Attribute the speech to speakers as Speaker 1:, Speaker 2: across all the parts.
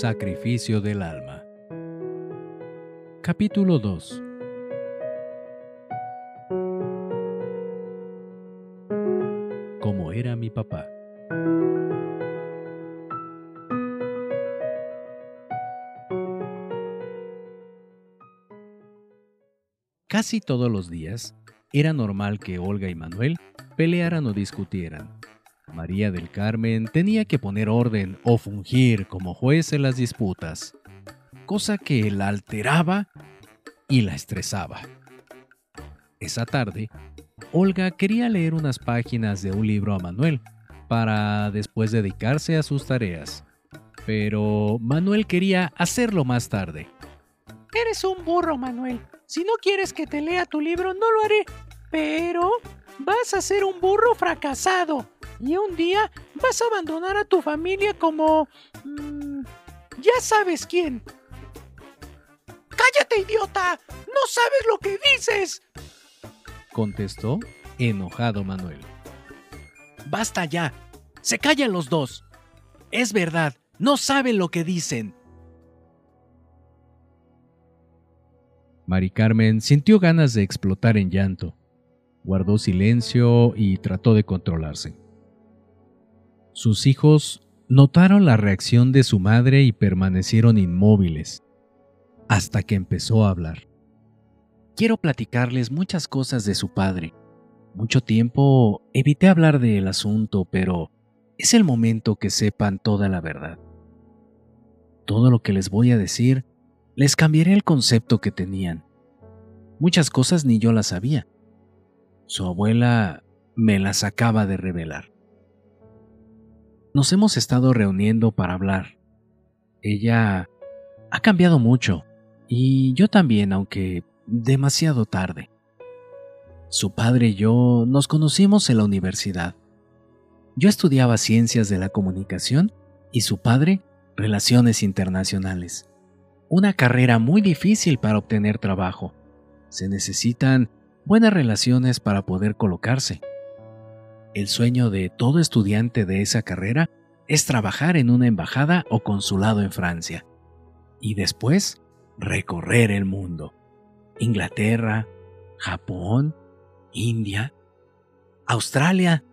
Speaker 1: Sacrificio del alma. Capítulo 2 Como era mi papá. Casi todos los días era normal que Olga y Manuel pelearan o discutieran. María del Carmen tenía que poner orden o fungir como juez en las disputas, cosa que la alteraba y la estresaba. Esa tarde, Olga quería leer unas páginas de un libro a Manuel para después dedicarse a sus tareas, pero Manuel quería hacerlo más tarde.
Speaker 2: Eres un burro, Manuel. Si no quieres que te lea tu libro, no lo haré. Pero vas a ser un burro fracasado. Y un día vas a abandonar a tu familia como... Mm, ya sabes quién. ¡Cállate, idiota! ¡No sabes lo que dices!
Speaker 1: Contestó enojado Manuel.
Speaker 3: Basta ya. Se callan los dos. Es verdad, no saben lo que dicen.
Speaker 1: Mari Carmen sintió ganas de explotar en llanto. Guardó silencio y trató de controlarse. Sus hijos notaron la reacción de su madre y permanecieron inmóviles, hasta que empezó a hablar. Quiero platicarles muchas cosas de su padre. Mucho tiempo evité hablar del asunto, pero es el momento que sepan toda la verdad. Todo lo que les voy a decir les cambiaré el concepto que tenían. Muchas cosas ni yo las sabía. Su abuela me las acaba de revelar. Nos hemos estado reuniendo para hablar. Ella ha cambiado mucho, y yo también, aunque demasiado tarde. Su padre y yo nos conocimos en la universidad. Yo estudiaba ciencias de la comunicación y su padre relaciones internacionales una carrera muy difícil para obtener trabajo. Se necesitan buenas relaciones para poder colocarse. El sueño de todo estudiante de esa carrera es trabajar en una embajada o consulado en Francia. Y después, recorrer el mundo. Inglaterra, Japón, India, Australia,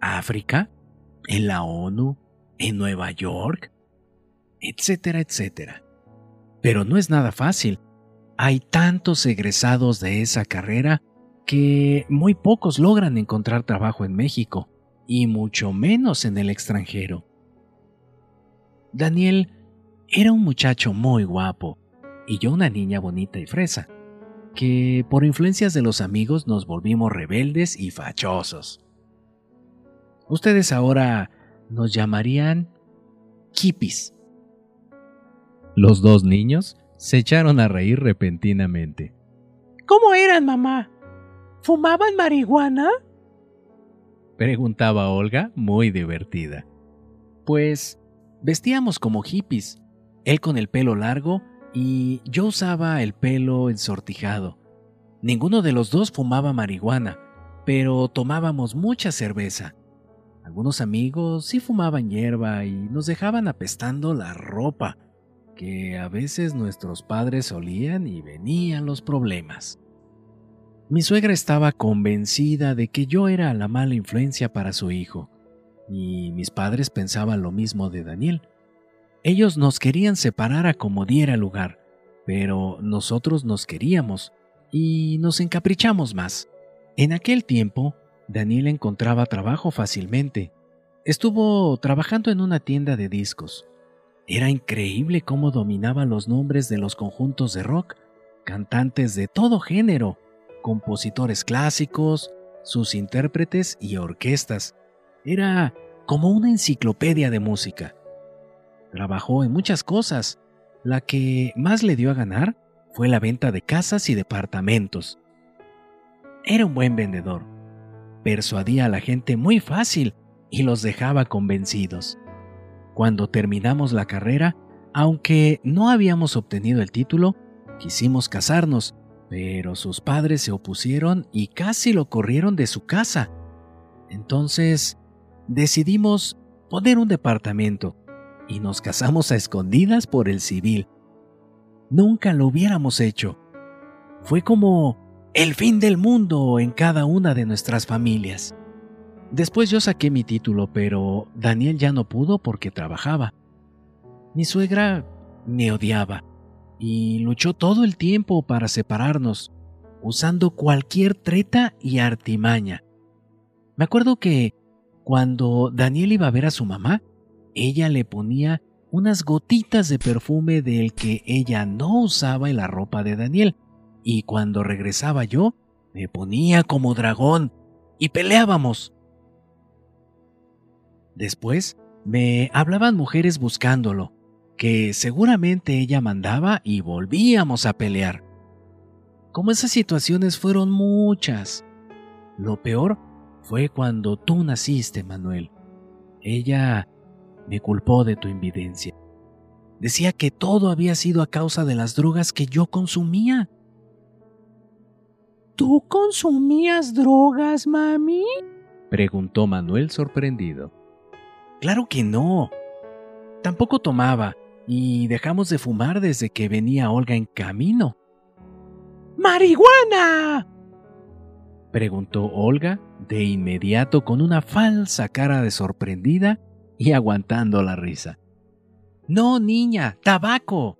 Speaker 1: África, en la ONU, en Nueva York, etcétera, etcétera. Pero no es nada fácil. Hay tantos egresados de esa carrera que muy pocos logran encontrar trabajo en México, y mucho menos en el extranjero. Daniel era un muchacho muy guapo, y yo una niña bonita y fresa, que por influencias de los amigos nos volvimos rebeldes y fachosos. Ustedes ahora nos llamarían hippies. Los dos niños se echaron a reír repentinamente.
Speaker 2: ¿Cómo eran, mamá? ¿Fumaban marihuana?
Speaker 1: Preguntaba Olga, muy divertida. Pues vestíamos como hippies, él con el pelo largo y yo usaba el pelo ensortijado. Ninguno de los dos fumaba marihuana, pero tomábamos mucha cerveza. Algunos amigos sí fumaban hierba y nos dejaban apestando la ropa que a veces nuestros padres olían y venían los problemas. Mi suegra estaba convencida de que yo era la mala influencia para su hijo, y mis padres pensaban lo mismo de Daniel. Ellos nos querían separar a como diera lugar, pero nosotros nos queríamos y nos encaprichamos más. En aquel tiempo, Daniel encontraba trabajo fácilmente. Estuvo trabajando en una tienda de discos era increíble cómo dominaba los nombres de los conjuntos de rock, cantantes de todo género, compositores clásicos, sus intérpretes y orquestas. Era como una enciclopedia de música. Trabajó en muchas cosas. La que más le dio a ganar fue la venta de casas y departamentos. Era un buen vendedor. Persuadía a la gente muy fácil y los dejaba convencidos. Cuando terminamos la carrera, aunque no habíamos obtenido el título, quisimos casarnos, pero sus padres se opusieron y casi lo corrieron de su casa. Entonces, decidimos poner un departamento
Speaker 3: y nos casamos a escondidas por el civil. Nunca lo hubiéramos hecho. Fue como el fin del mundo en cada una de nuestras familias. Después yo saqué mi título, pero Daniel ya no pudo porque trabajaba. Mi suegra me odiaba y luchó todo el tiempo para separarnos, usando cualquier treta y artimaña. Me acuerdo que cuando Daniel iba a ver a su mamá, ella le ponía unas gotitas de perfume del que ella no usaba en la ropa de Daniel, y cuando regresaba yo, me ponía como dragón y peleábamos. Después me hablaban mujeres buscándolo, que seguramente ella mandaba y volvíamos a pelear. Como esas situaciones fueron muchas. Lo peor fue cuando tú naciste, Manuel. Ella me culpó de tu invidencia. Decía que todo había sido a causa de las drogas que yo consumía.
Speaker 2: ¿Tú consumías drogas, mami?
Speaker 1: preguntó Manuel sorprendido.
Speaker 3: Claro que no. Tampoco tomaba y dejamos de fumar desde que venía Olga en camino.
Speaker 2: ¡Marihuana!
Speaker 1: preguntó Olga de inmediato con una falsa cara de sorprendida y aguantando la risa.
Speaker 3: No, niña, tabaco.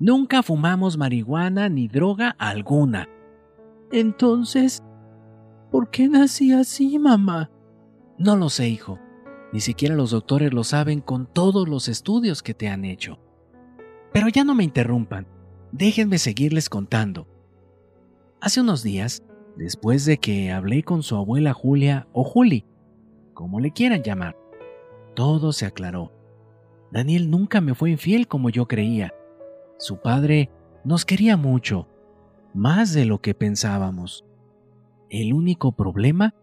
Speaker 3: Nunca fumamos marihuana ni droga alguna.
Speaker 2: Entonces, ¿por qué nací así, mamá?
Speaker 3: No lo sé, hijo. Ni siquiera los doctores lo saben con todos los estudios que te han hecho. Pero ya no me interrumpan. Déjenme seguirles contando. Hace unos días, después de que hablé con su abuela Julia o Juli, como le quieran llamar, todo se aclaró. Daniel nunca me fue infiel como yo creía. Su padre nos quería mucho, más de lo que pensábamos. El único problema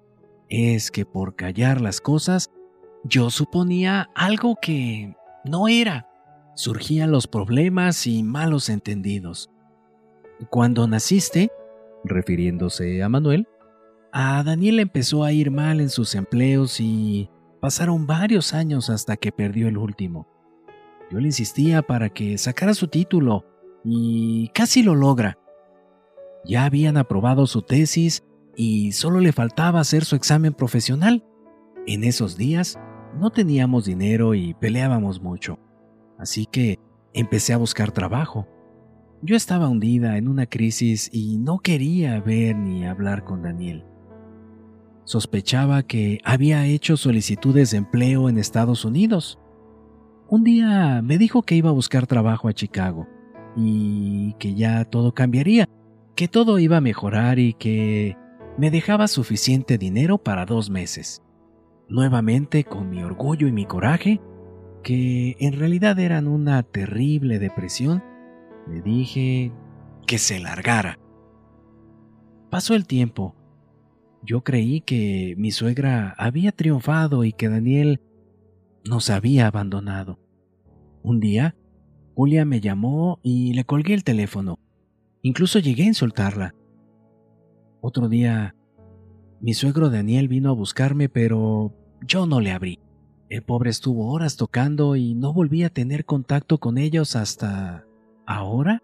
Speaker 3: es que por callar las cosas, yo suponía algo que no era. Surgían los problemas y malos entendidos. Cuando naciste, refiriéndose a Manuel, a Daniel empezó a ir mal en sus empleos y pasaron varios años hasta que perdió el último. Yo le insistía para que sacara su título y casi lo logra. Ya habían aprobado su tesis y solo le faltaba hacer su examen profesional. En esos días no teníamos dinero y peleábamos mucho. Así que empecé a buscar trabajo. Yo estaba hundida en una crisis y no quería ver ni hablar con Daniel. Sospechaba que había hecho solicitudes de empleo en Estados Unidos. Un día me dijo que iba a buscar trabajo a Chicago y que ya todo cambiaría, que todo iba a mejorar y que me dejaba suficiente dinero para dos meses. Nuevamente, con mi orgullo y mi coraje, que en realidad eran una terrible depresión, le dije que se largara. Pasó el tiempo. Yo creí que mi suegra había triunfado y que Daniel nos había abandonado. Un día, Julia me llamó y le colgué el teléfono. Incluso llegué a insultarla. Otro día, mi suegro Daniel vino a buscarme, pero yo no le abrí. El pobre estuvo horas tocando y no volví a tener contacto con ellos hasta ahora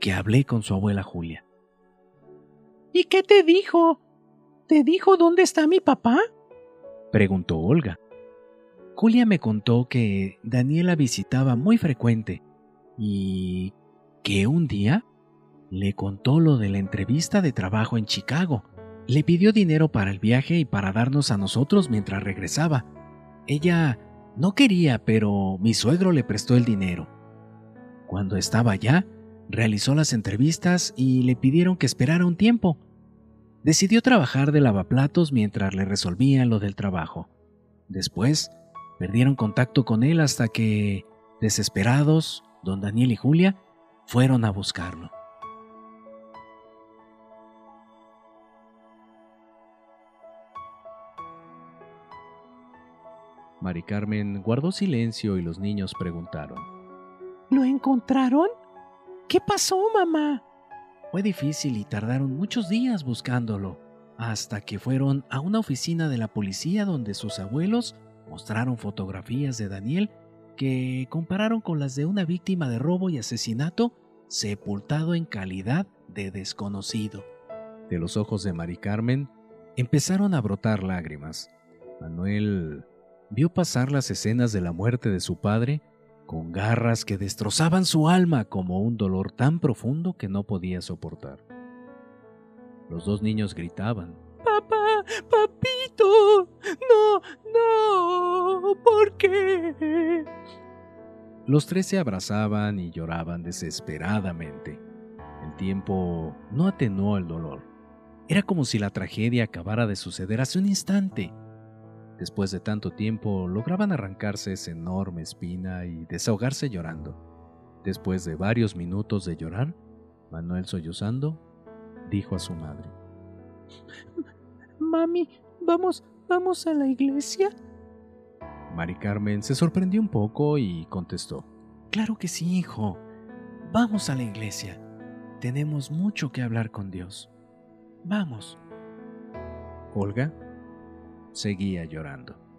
Speaker 3: que hablé con su abuela Julia.
Speaker 2: ¿Y qué te dijo? ¿Te dijo dónde está mi papá?
Speaker 1: preguntó Olga.
Speaker 3: Julia me contó que Daniela visitaba muy frecuente y que un día le contó lo de la entrevista de trabajo en Chicago. Le pidió dinero para el viaje y para darnos a nosotros mientras regresaba. Ella no quería, pero mi suegro le prestó el dinero. Cuando estaba allá, realizó las entrevistas y le pidieron que esperara un tiempo. Decidió trabajar de lavaplatos mientras le resolvían lo del trabajo. Después, perdieron contacto con él hasta que, desesperados, don Daniel y Julia fueron a buscarlo.
Speaker 1: Mari Carmen guardó silencio y los niños preguntaron.
Speaker 2: ¿Lo encontraron? ¿Qué pasó, mamá?
Speaker 3: Fue difícil y tardaron muchos días buscándolo, hasta que fueron a una oficina de la policía donde sus abuelos mostraron fotografías de Daniel que compararon con las de una víctima de robo y asesinato sepultado en calidad de desconocido.
Speaker 1: De los ojos de Mari Carmen empezaron a brotar lágrimas. Manuel vio pasar las escenas de la muerte de su padre con garras que destrozaban su alma como un dolor tan profundo que no podía soportar. Los dos niños gritaban.
Speaker 2: Papá, papito, no, no, ¿por qué?
Speaker 1: Los tres se abrazaban y lloraban desesperadamente. El tiempo no atenuó el dolor. Era como si la tragedia acabara de suceder hace un instante. Después de tanto tiempo, lograban arrancarse esa enorme espina y desahogarse llorando. Después de varios minutos de llorar, Manuel sollozando, dijo a su madre.
Speaker 2: Mami, vamos, vamos a la iglesia.
Speaker 1: Mari Carmen se sorprendió un poco y contestó.
Speaker 3: Claro que sí, hijo. Vamos a la iglesia. Tenemos mucho que hablar con Dios. Vamos.
Speaker 1: Olga seguía llorando.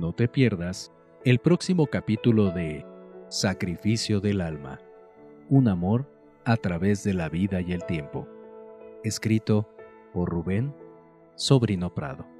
Speaker 1: No te pierdas el próximo capítulo de Sacrificio del Alma, un amor a través de la vida y el tiempo, escrito por Rubén Sobrino Prado.